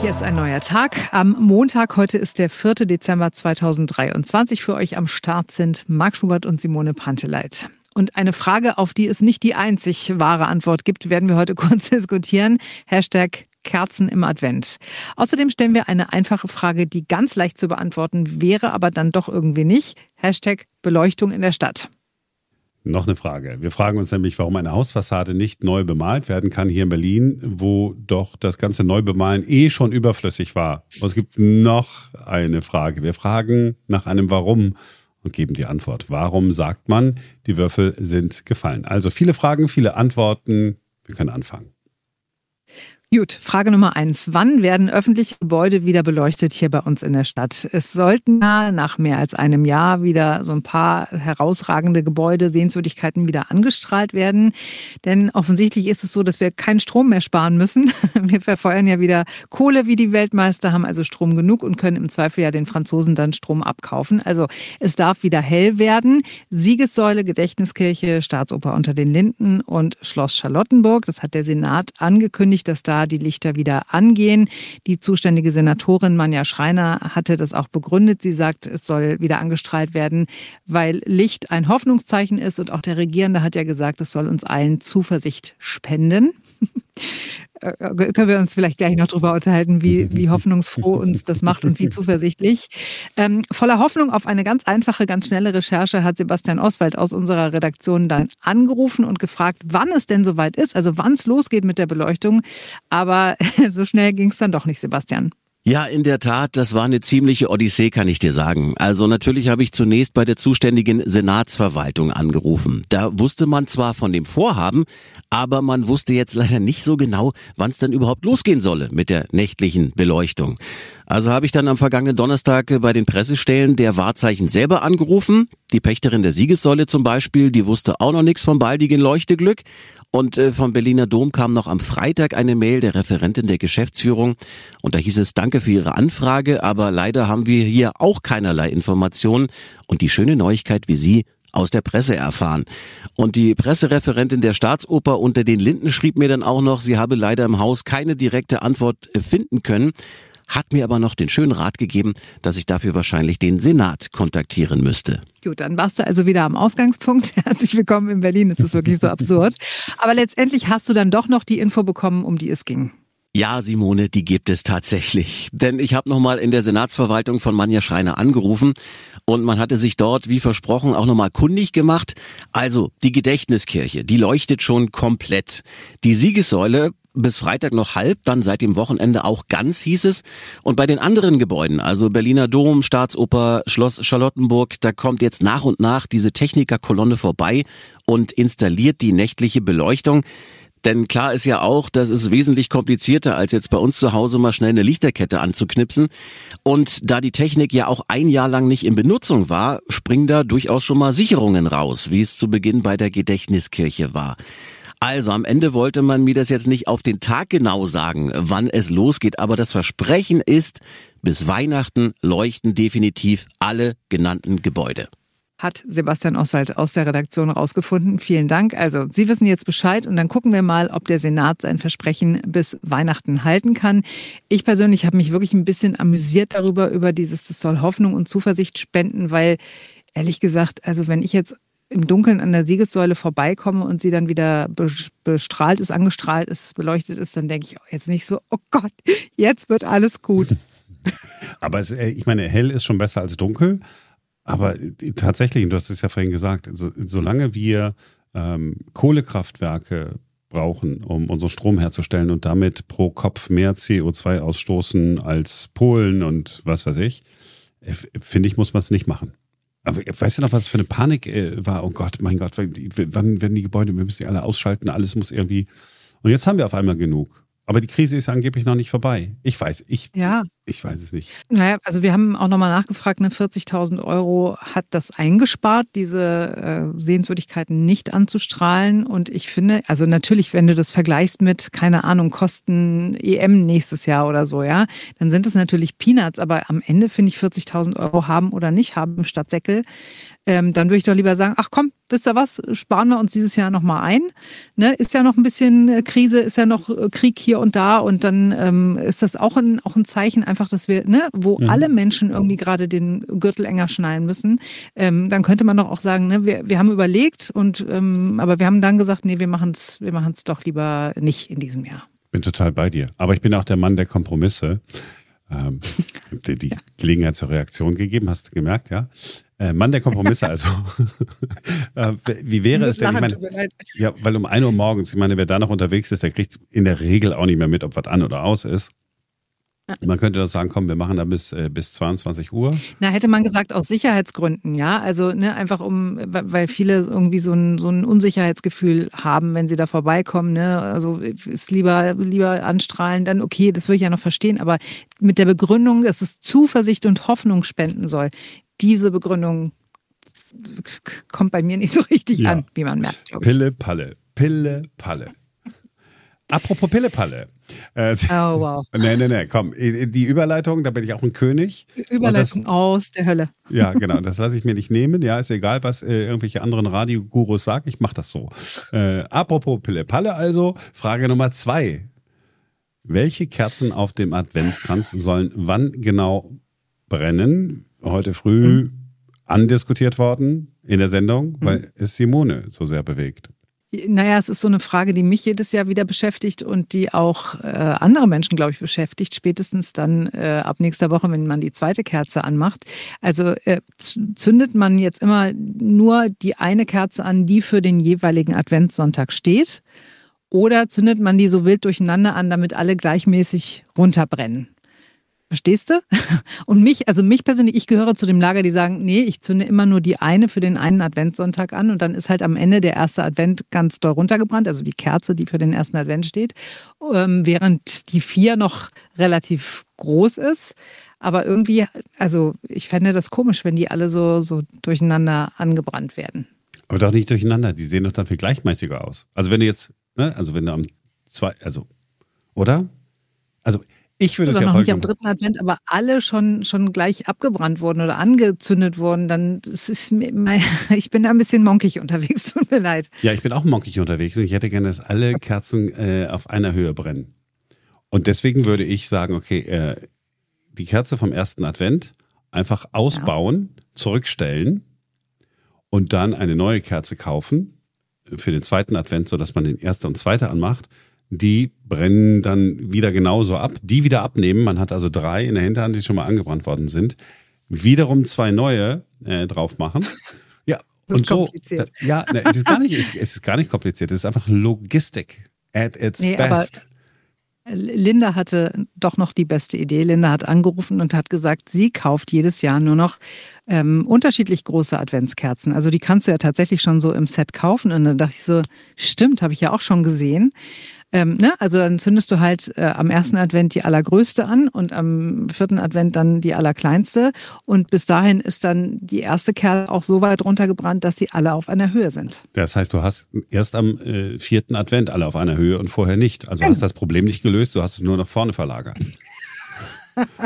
Hier ist ein neuer Tag. Am Montag, heute ist der 4. Dezember 2023. Für euch am Start sind Marc Schubert und Simone Panteleit. Und eine Frage, auf die es nicht die einzig wahre Antwort gibt, werden wir heute kurz diskutieren. Hashtag Kerzen im Advent. Außerdem stellen wir eine einfache Frage, die ganz leicht zu beantworten wäre, aber dann doch irgendwie nicht. Hashtag Beleuchtung in der Stadt. Noch eine Frage. Wir fragen uns nämlich, warum eine Hausfassade nicht neu bemalt werden kann hier in Berlin, wo doch das ganze Neubemalen eh schon überflüssig war. Und es gibt noch eine Frage. Wir fragen nach einem Warum und geben die Antwort. Warum sagt man, die Würfel sind gefallen? Also viele Fragen, viele Antworten. Wir können anfangen. Gut, Frage Nummer eins. Wann werden öffentliche Gebäude wieder beleuchtet hier bei uns in der Stadt? Es sollten ja nach mehr als einem Jahr wieder so ein paar herausragende Gebäude, Sehenswürdigkeiten wieder angestrahlt werden. Denn offensichtlich ist es so, dass wir keinen Strom mehr sparen müssen. Wir verfeuern ja wieder Kohle wie die Weltmeister, haben also Strom genug und können im Zweifel ja den Franzosen dann Strom abkaufen. Also es darf wieder hell werden. Siegessäule, Gedächtniskirche, Staatsoper unter den Linden und Schloss Charlottenburg. Das hat der Senat angekündigt, dass da die Lichter wieder angehen. Die zuständige Senatorin Manja Schreiner hatte das auch begründet. Sie sagt, es soll wieder angestrahlt werden, weil Licht ein Hoffnungszeichen ist und auch der Regierende hat ja gesagt, es soll uns allen Zuversicht spenden. Äh, können wir uns vielleicht gleich noch darüber unterhalten, wie, wie hoffnungsfroh uns das macht und wie zuversichtlich. Ähm, voller Hoffnung auf eine ganz einfache, ganz schnelle Recherche hat Sebastian Oswald aus unserer Redaktion dann angerufen und gefragt, wann es denn soweit ist, also wann es losgeht mit der Beleuchtung. Aber so schnell ging es dann doch nicht, Sebastian. Ja, in der Tat, das war eine ziemliche Odyssee, kann ich dir sagen. Also natürlich habe ich zunächst bei der zuständigen Senatsverwaltung angerufen. Da wusste man zwar von dem Vorhaben, aber man wusste jetzt leider nicht so genau, wann es dann überhaupt losgehen solle mit der nächtlichen Beleuchtung. Also habe ich dann am vergangenen Donnerstag bei den Pressestellen der Wahrzeichen selber angerufen. Die Pächterin der Siegessäule zum Beispiel, die wusste auch noch nichts vom baldigen Leuchteglück. Und äh, vom Berliner Dom kam noch am Freitag eine Mail der Referentin der Geschäftsführung. Und da hieß es, danke für Ihre Anfrage, aber leider haben wir hier auch keinerlei Informationen. Und die schöne Neuigkeit, wie Sie aus der Presse erfahren. Und die Pressereferentin der Staatsoper unter den Linden schrieb mir dann auch noch, sie habe leider im Haus keine direkte Antwort äh, finden können hat mir aber noch den schönen Rat gegeben, dass ich dafür wahrscheinlich den Senat kontaktieren müsste. Gut, dann warst du also wieder am Ausgangspunkt. Herzlich willkommen in Berlin. Es ist wirklich so absurd. Aber letztendlich hast du dann doch noch die Info bekommen, um die es ging. Ja, Simone, die gibt es tatsächlich. Denn ich habe nochmal in der Senatsverwaltung von Manja Schreiner angerufen und man hatte sich dort, wie versprochen, auch nochmal kundig gemacht. Also, die Gedächtniskirche, die leuchtet schon komplett. Die Siegessäule bis Freitag noch halb, dann seit dem Wochenende auch ganz, hieß es. Und bei den anderen Gebäuden, also Berliner Dom, Staatsoper, Schloss Charlottenburg, da kommt jetzt nach und nach diese Technikerkolonne vorbei und installiert die nächtliche Beleuchtung. Denn klar ist ja auch, das ist wesentlich komplizierter, als jetzt bei uns zu Hause mal schnell eine Lichterkette anzuknipsen. Und da die Technik ja auch ein Jahr lang nicht in Benutzung war, springen da durchaus schon mal Sicherungen raus, wie es zu Beginn bei der Gedächtniskirche war. Also am Ende wollte man mir das jetzt nicht auf den Tag genau sagen, wann es losgeht, aber das Versprechen ist, bis Weihnachten leuchten definitiv alle genannten Gebäude hat Sebastian Oswald aus der Redaktion rausgefunden. Vielen Dank. Also Sie wissen jetzt Bescheid und dann gucken wir mal, ob der Senat sein Versprechen bis Weihnachten halten kann. Ich persönlich habe mich wirklich ein bisschen amüsiert darüber, über dieses, das soll Hoffnung und Zuversicht spenden, weil ehrlich gesagt, also wenn ich jetzt im Dunkeln an der Siegessäule vorbeikomme und sie dann wieder bestrahlt ist, angestrahlt ist, beleuchtet ist, dann denke ich jetzt nicht so, oh Gott, jetzt wird alles gut. Aber es, äh, ich meine, hell ist schon besser als dunkel. Aber tatsächlich, du hast es ja vorhin gesagt, so, solange wir ähm, Kohlekraftwerke brauchen, um unseren Strom herzustellen und damit pro Kopf mehr CO2 ausstoßen als Polen und was weiß ich, äh, finde ich, muss man es nicht machen. Aber weißt du noch, was für eine Panik äh, war? Oh Gott, mein Gott, wann werden die Gebäude, wir müssen die alle ausschalten, alles muss irgendwie. Und jetzt haben wir auf einmal genug. Aber die Krise ist angeblich noch nicht vorbei. Ich weiß, ich, ja. Ich weiß es nicht. Naja, also wir haben auch nochmal nachgefragt, ne, 40.000 Euro hat das eingespart, diese äh, Sehenswürdigkeiten nicht anzustrahlen. Und ich finde, also natürlich, wenn du das vergleichst mit, keine Ahnung, Kosten EM nächstes Jahr oder so, ja, dann sind es natürlich Peanuts. Aber am Ende finde ich 40.000 Euro haben oder nicht haben statt Säckel ähm, dann würde ich doch lieber sagen, ach komm, wisst ihr was, sparen wir uns dieses Jahr nochmal ein. Ne? Ist ja noch ein bisschen äh, Krise, ist ja noch äh, Krieg hier und da und dann ähm, ist das auch ein, auch ein Zeichen einfach, dass wir, ne, wo mhm. alle Menschen irgendwie gerade den Gürtel enger schnallen müssen, ähm, dann könnte man doch auch sagen, ne, wir, wir haben überlegt und ähm, aber wir haben dann gesagt, nee, wir machen es wir machen's doch lieber nicht in diesem Jahr. Bin total bei dir. Aber ich bin auch der Mann der Kompromisse. Ähm, die, die Gelegenheit zur Reaktion gegeben, hast du gemerkt, ja? Äh, Mann der Kompromisse also. äh, wie wäre es denn? Ich meine, ja, weil um 1 Uhr morgens, ich meine, wer da noch unterwegs ist, der kriegt in der Regel auch nicht mehr mit, ob was an oder aus ist. Man könnte doch sagen, komm, wir machen da bis, äh, bis 22 Uhr. Na, hätte man gesagt, aus Sicherheitsgründen, ja. Also ne, einfach um, weil viele irgendwie so ein, so ein Unsicherheitsgefühl haben, wenn sie da vorbeikommen. Ne? Also ist lieber, lieber anstrahlen, dann okay, das würde ich ja noch verstehen, aber mit der Begründung, dass es Zuversicht und Hoffnung spenden soll, diese Begründung kommt bei mir nicht so richtig ja. an, wie man merkt. Pille, Palle, Pille, Palle. Apropos Pille-Palle. Äh, oh, wow. Nee, nee, nee, komm. Die Überleitung, da bin ich auch ein König. Überleitung das, aus der Hölle. Ja, genau. Das lasse ich mir nicht nehmen. Ja, ist egal, was äh, irgendwelche anderen Radiogurus sagen. Ich mache das so. Äh, apropos Pille-Palle also. Frage Nummer zwei. Welche Kerzen auf dem Adventskranz sollen wann genau brennen? heute früh mhm. andiskutiert worden in der Sendung, weil mhm. es Simone so sehr bewegt. Naja, es ist so eine Frage, die mich jedes Jahr wieder beschäftigt und die auch äh, andere Menschen, glaube ich, beschäftigt, spätestens dann äh, ab nächster Woche, wenn man die zweite Kerze anmacht. Also äh, zündet man jetzt immer nur die eine Kerze an, die für den jeweiligen Adventssonntag steht, oder zündet man die so wild durcheinander an, damit alle gleichmäßig runterbrennen? Verstehst du? Und mich, also mich persönlich, ich gehöre zu dem Lager, die sagen, nee, ich zünde immer nur die eine für den einen Adventssonntag an und dann ist halt am Ende der erste Advent ganz doll runtergebrannt, also die Kerze, die für den ersten Advent steht, ähm, während die vier noch relativ groß ist. Aber irgendwie, also ich fände das komisch, wenn die alle so, so durcheinander angebrannt werden. Aber doch nicht durcheinander, die sehen doch dann viel gleichmäßiger aus. Also wenn du jetzt, ne, also wenn du am zwei, also, oder? Also ich würde es ja noch nicht am dritten Advent, aber alle schon, schon gleich abgebrannt wurden oder angezündet wurden, dann das ist mein, ich bin da ein bisschen monkig unterwegs, tut mir leid. Ja, ich bin auch monkig unterwegs und ich hätte gerne, dass alle Kerzen äh, auf einer Höhe brennen. Und deswegen würde ich sagen, okay, äh, die Kerze vom ersten Advent einfach ausbauen, ja. zurückstellen und dann eine neue Kerze kaufen für den zweiten Advent, sodass man den ersten und zweiten anmacht die brennen dann wieder genauso ab, die wieder abnehmen. Man hat also drei in der Hinterhand, die schon mal angebrannt worden sind. Wiederum zwei neue äh, drauf machen. Ja, das und so. Ja, ne, es, ist gar nicht, es, ist gar nicht kompliziert. Es ist einfach Logistik at its nee, best. Linda hatte doch noch die beste Idee. Linda hat angerufen und hat gesagt, sie kauft jedes Jahr nur noch ähm, unterschiedlich große Adventskerzen. Also die kannst du ja tatsächlich schon so im Set kaufen. Und dann dachte ich so, stimmt, habe ich ja auch schon gesehen. Ähm, ne? Also dann zündest du halt äh, am ersten Advent die allergrößte an und am vierten Advent dann die allerkleinste. Und bis dahin ist dann die erste Kerze auch so weit runtergebrannt, dass sie alle auf einer Höhe sind. Das heißt, du hast erst am äh, vierten Advent alle auf einer Höhe und vorher nicht. Also genau. hast das Problem nicht gelöst, du hast es nur nach vorne verlagert.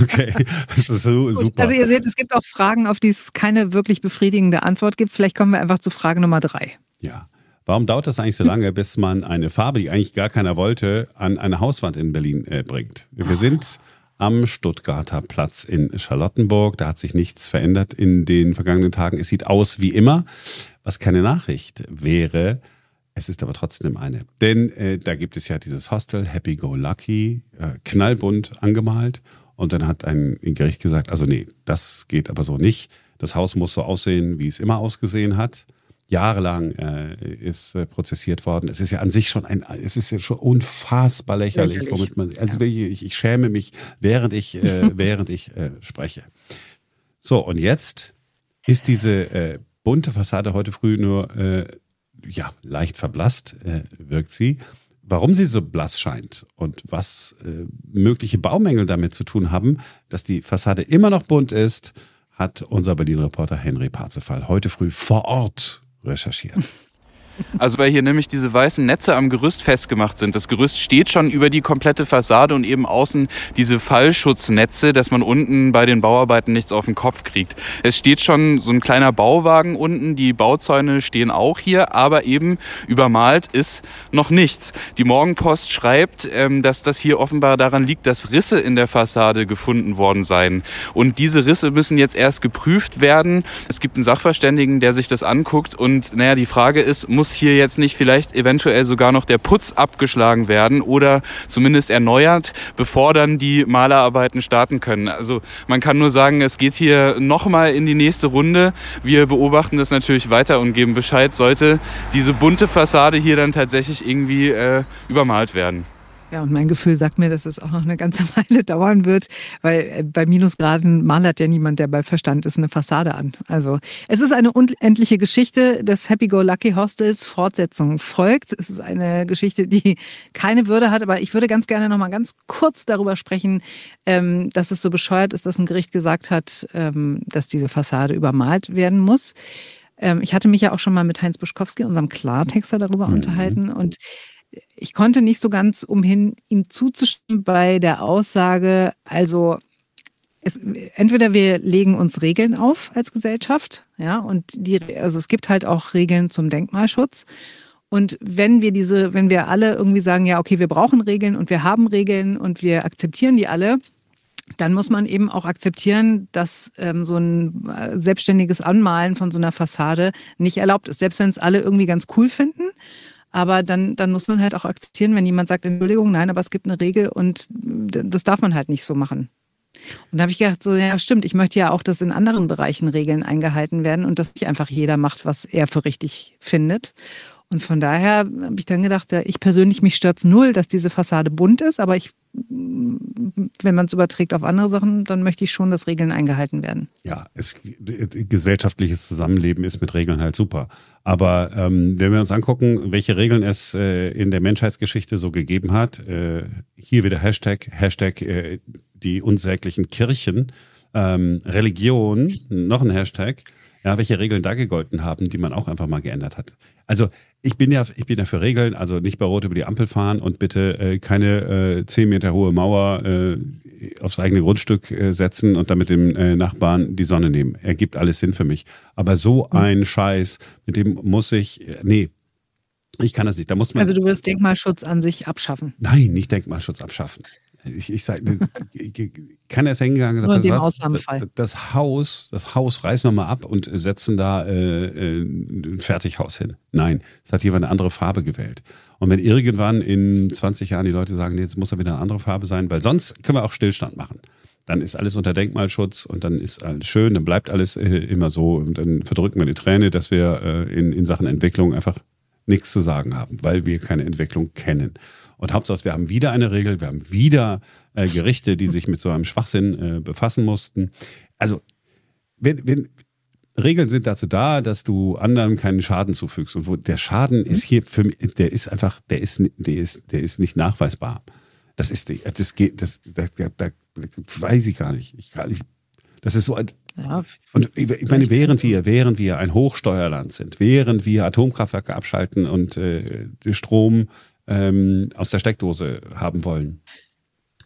Okay, das ist so, super. Also ihr seht, es gibt auch Fragen, auf die es keine wirklich befriedigende Antwort gibt. Vielleicht kommen wir einfach zu Frage Nummer drei. Ja. Warum dauert das eigentlich so lange, bis man eine Farbe, die eigentlich gar keiner wollte, an eine Hauswand in Berlin äh, bringt? Wir sind am Stuttgarter Platz in Charlottenburg. Da hat sich nichts verändert in den vergangenen Tagen. Es sieht aus wie immer. Was keine Nachricht wäre, es ist aber trotzdem eine. Denn äh, da gibt es ja dieses Hostel, Happy Go Lucky, äh, knallbunt angemalt. Und dann hat ein Gericht gesagt, also nee, das geht aber so nicht. Das Haus muss so aussehen, wie es immer ausgesehen hat jahrelang äh, ist äh, prozessiert worden. Es ist ja an sich schon ein, es ist ja schon unfassbar lächerlich, lächerlich. womit man, also ja. ich, ich schäme mich, während ich, äh, während ich äh, spreche. So, und jetzt ist diese äh, bunte Fassade heute früh nur, äh, ja, leicht verblasst, äh, wirkt sie, warum sie so blass scheint und was äh, mögliche Baumängel damit zu tun haben, dass die Fassade immer noch bunt ist, hat unser Berlin-Reporter Henry Parzefall heute früh vor Ort recherchiert. Also weil hier nämlich diese weißen Netze am Gerüst festgemacht sind. Das Gerüst steht schon über die komplette Fassade und eben außen diese Fallschutznetze, dass man unten bei den Bauarbeiten nichts auf den Kopf kriegt. Es steht schon so ein kleiner Bauwagen unten, die Bauzäune stehen auch hier, aber eben übermalt ist noch nichts. Die Morgenpost schreibt, ähm, dass das hier offenbar daran liegt, dass Risse in der Fassade gefunden worden seien. Und diese Risse müssen jetzt erst geprüft werden. Es gibt einen Sachverständigen, der sich das anguckt und naja, die Frage ist, muss muss hier jetzt nicht vielleicht eventuell sogar noch der Putz abgeschlagen werden oder zumindest erneuert, bevor dann die Malerarbeiten starten können. Also man kann nur sagen, es geht hier nochmal in die nächste Runde. Wir beobachten das natürlich weiter und geben Bescheid, sollte diese bunte Fassade hier dann tatsächlich irgendwie äh, übermalt werden. Ja, und mein Gefühl sagt mir, dass es auch noch eine ganze Weile dauern wird, weil äh, bei Minusgraden malert ja niemand, der bei Verstand ist, eine Fassade an. Also es ist eine unendliche Geschichte des Happy-Go-Lucky Hostels. Fortsetzung folgt. Es ist eine Geschichte, die keine Würde hat, aber ich würde ganz gerne noch mal ganz kurz darüber sprechen, ähm, dass es so bescheuert ist, dass ein Gericht gesagt hat, ähm, dass diese Fassade übermalt werden muss. Ähm, ich hatte mich ja auch schon mal mit Heinz Buschkowski, unserem Klartexter, darüber mhm. unterhalten und ich konnte nicht so ganz umhin, ihm zuzustimmen bei der Aussage, also es, entweder wir legen uns Regeln auf als Gesellschaft, ja, und die, also es gibt halt auch Regeln zum Denkmalschutz. Und wenn wir diese, wenn wir alle irgendwie sagen, ja, okay, wir brauchen Regeln und wir haben Regeln und wir akzeptieren die alle, dann muss man eben auch akzeptieren, dass ähm, so ein äh, selbstständiges Anmalen von so einer Fassade nicht erlaubt ist. Selbst wenn es alle irgendwie ganz cool finden aber dann, dann muss man halt auch akzeptieren, wenn jemand sagt, Entschuldigung, nein, aber es gibt eine Regel und das darf man halt nicht so machen. Und da habe ich gedacht, so, ja, stimmt, ich möchte ja auch, dass in anderen Bereichen Regeln eingehalten werden und dass nicht einfach jeder macht, was er für richtig findet. Und von daher habe ich dann gedacht, ja, ich persönlich, mich stört es null, dass diese Fassade bunt ist, aber ich, wenn man es überträgt auf andere Sachen, dann möchte ich schon, dass Regeln eingehalten werden. Ja, es, gesellschaftliches Zusammenleben ist mit Regeln halt super. Aber ähm, wenn wir uns angucken, welche Regeln es äh, in der Menschheitsgeschichte so gegeben hat, äh, hier wieder Hashtag, Hashtag äh, die unsäglichen Kirchen, ähm, Religion, noch ein Hashtag, ja, welche Regeln da gegolten haben, die man auch einfach mal geändert hat. Also ich bin ja, ich bin ja für Regeln, also nicht bei Rot über die Ampel fahren und bitte äh, keine äh, 10 Meter hohe Mauer äh, aufs eigene Grundstück äh, setzen und dann mit dem äh, Nachbarn die Sonne nehmen. Ergibt alles Sinn für mich. Aber so hm. ein Scheiß, mit dem muss ich, äh, nee, ich kann das nicht. Da muss man. Also du wirst Denkmalschutz an sich abschaffen. Nein, nicht Denkmalschutz abschaffen. Ich, ich sag, kann er es hingegangen und gesagt, was, das Haus, das Haus reißen wir mal ab und setzen da äh, äh, ein Fertighaus hin. Nein, es hat jemand eine andere Farbe gewählt. Und wenn irgendwann in 20 Jahren die Leute sagen, nee, jetzt muss da wieder eine andere Farbe sein, weil sonst können wir auch Stillstand machen. Dann ist alles unter Denkmalschutz und dann ist alles schön, dann bleibt alles äh, immer so und dann verdrücken wir die Träne, dass wir äh, in, in Sachen Entwicklung einfach nichts zu sagen haben, weil wir keine Entwicklung kennen. Und Hauptsache, wir haben wieder eine Regel, wir haben wieder äh, Gerichte, die sich mit so einem Schwachsinn äh, befassen mussten. Also, wenn, wenn, Regeln sind dazu da, dass du anderen keinen Schaden zufügst. Und wo der Schaden mhm. ist hier für mich, der ist einfach, der ist, der ist, der ist nicht nachweisbar. Das ist, das geht, das, das, das weiß ich gar nicht. Ich kann nicht. Das ist so ein, ja, und ich meine, während wir, während wir ein Hochsteuerland sind, während wir Atomkraftwerke abschalten und äh, Strom ähm, aus der Steckdose haben wollen.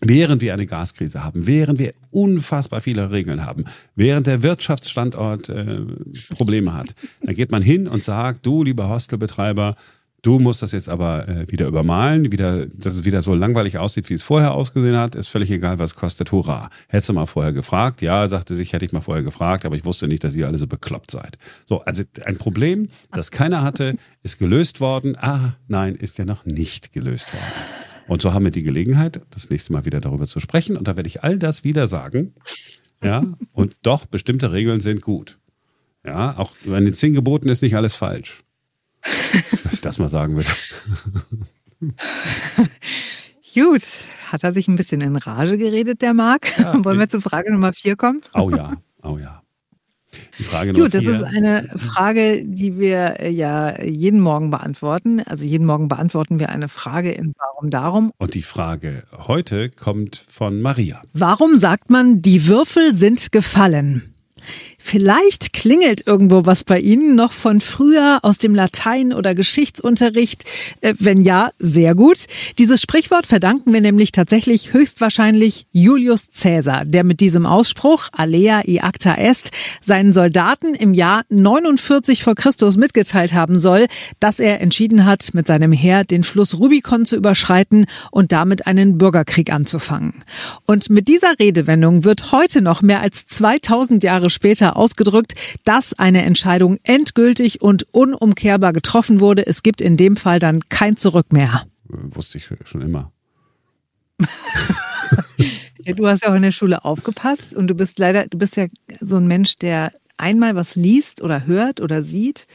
Während wir eine Gaskrise haben, während wir unfassbar viele Regeln haben, während der Wirtschaftsstandort äh, Probleme hat, dann geht man hin und sagt, du lieber Hostelbetreiber, Du musst das jetzt aber äh, wieder übermalen, wieder, dass es wieder so langweilig aussieht, wie es vorher ausgesehen hat. Ist völlig egal, was kostet. Hurra. Hättest du mal vorher gefragt? Ja, sagte sich, hätte ich mal vorher gefragt, aber ich wusste nicht, dass ihr alle so bekloppt seid. So, also ein Problem, das keiner hatte, ist gelöst worden. Ah, nein, ist ja noch nicht gelöst worden. Und so haben wir die Gelegenheit, das nächste Mal wieder darüber zu sprechen. Und da werde ich all das wieder sagen. Ja, und doch, bestimmte Regeln sind gut. Ja, auch bei den zehn Geboten ist nicht alles falsch. Dass ich das mal sagen würde. Gut, hat er sich ein bisschen in Rage geredet, der Marc? Ja, Wollen wir zur Frage Nummer vier kommen? Oh ja, oh ja. Frage Nummer Gut, das vier. ist eine Frage, die wir äh, ja jeden Morgen beantworten. Also jeden Morgen beantworten wir eine Frage in Warum darum. Und die Frage heute kommt von Maria. Warum sagt man, die Würfel sind gefallen? Vielleicht klingelt irgendwo was bei Ihnen noch von früher aus dem Latein- oder Geschichtsunterricht. Äh, wenn ja, sehr gut. Dieses Sprichwort verdanken wir nämlich tatsächlich höchstwahrscheinlich Julius Caesar, der mit diesem Ausspruch Alea i acta est seinen Soldaten im Jahr 49 vor Christus mitgeteilt haben soll, dass er entschieden hat, mit seinem Heer den Fluss Rubicon zu überschreiten und damit einen Bürgerkrieg anzufangen. Und mit dieser Redewendung wird heute noch mehr als 2000 Jahre später ausgedrückt, dass eine Entscheidung endgültig und unumkehrbar getroffen wurde. Es gibt in dem Fall dann kein Zurück mehr. Wusste ich schon immer. Ja, du hast ja auch in der Schule aufgepasst und du bist leider, du bist ja so ein Mensch, der einmal was liest oder hört oder sieht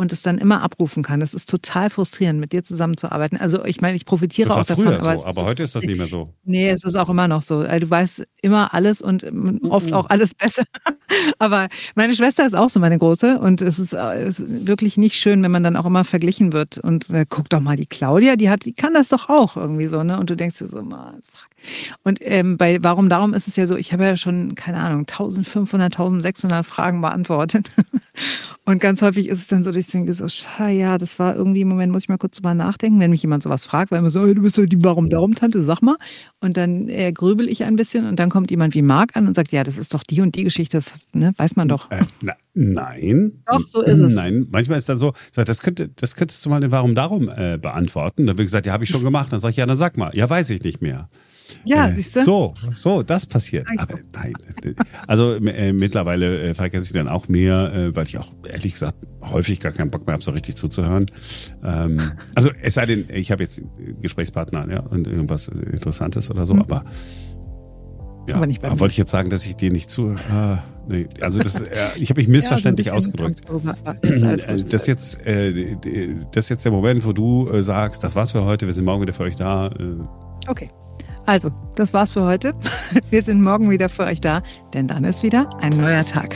und es dann immer abrufen kann. Das ist total frustrierend, mit dir zusammenzuarbeiten. Also ich meine, ich profitiere Das war auch davon. früher aber, so, aber heute ist das nicht mehr so. Nee, es ist auch immer noch so. Also Du weißt immer alles und ähm, oft auch alles besser. Aber meine Schwester ist auch so meine Große und es ist, äh, es ist wirklich nicht schön, wenn man dann auch immer verglichen wird. Und äh, guck doch mal, die Claudia, die hat, die kann das doch auch irgendwie so, ne? Und du denkst dir so, mal, fuck. Und ähm, bei Warum Darum ist es ja so, ich habe ja schon, keine Ahnung, 1500, 1600 Fragen beantwortet. Und ganz häufig ist es dann so, dass ich denke so, ja, das war irgendwie, im Moment muss ich mal kurz drüber nachdenken, wenn mich jemand sowas fragt, weil immer so, hey, du bist so die Warum-Darum-Tante, sag mal. Und dann äh, grübel ich ein bisschen und dann kommt jemand wie Marc an und sagt, ja, das ist doch die und die Geschichte, das ne, weiß man doch. Äh, na, nein. Doch, so ist es. Nein, manchmal ist dann so, sag, das, könnte, das könntest du mal den Warum Darum äh, beantworten. Dann wird gesagt, ja, habe ich schon gemacht. Dann sage ich, ja, dann sag mal. Ja, weiß ich nicht mehr. Ja, Äh, siehst du? So, so, das passiert. Aber nein. Also äh, mittlerweile äh, vergesse ich dann auch mehr, äh, weil ich auch ehrlich gesagt häufig gar keinen Bock mehr habe, so richtig zuzuhören. Ähm, also es sei denn, ich habe jetzt Gesprächspartner ja, und irgendwas Interessantes oder so, Mhm. aber ja, Aber nicht bei wollte ich jetzt sagen, dass ich dir nicht zu. Äh, nee, also das, äh, ich habe mich missverständlich Ja, ausgedrückt. Äh. Das ist jetzt, äh, das ist jetzt der Moment, wo du äh, sagst, das war's für heute, wir sind morgen wieder für euch da. Äh, Okay. Also, das war's für heute. Wir sind morgen wieder für euch da, denn dann ist wieder ein neuer Tag.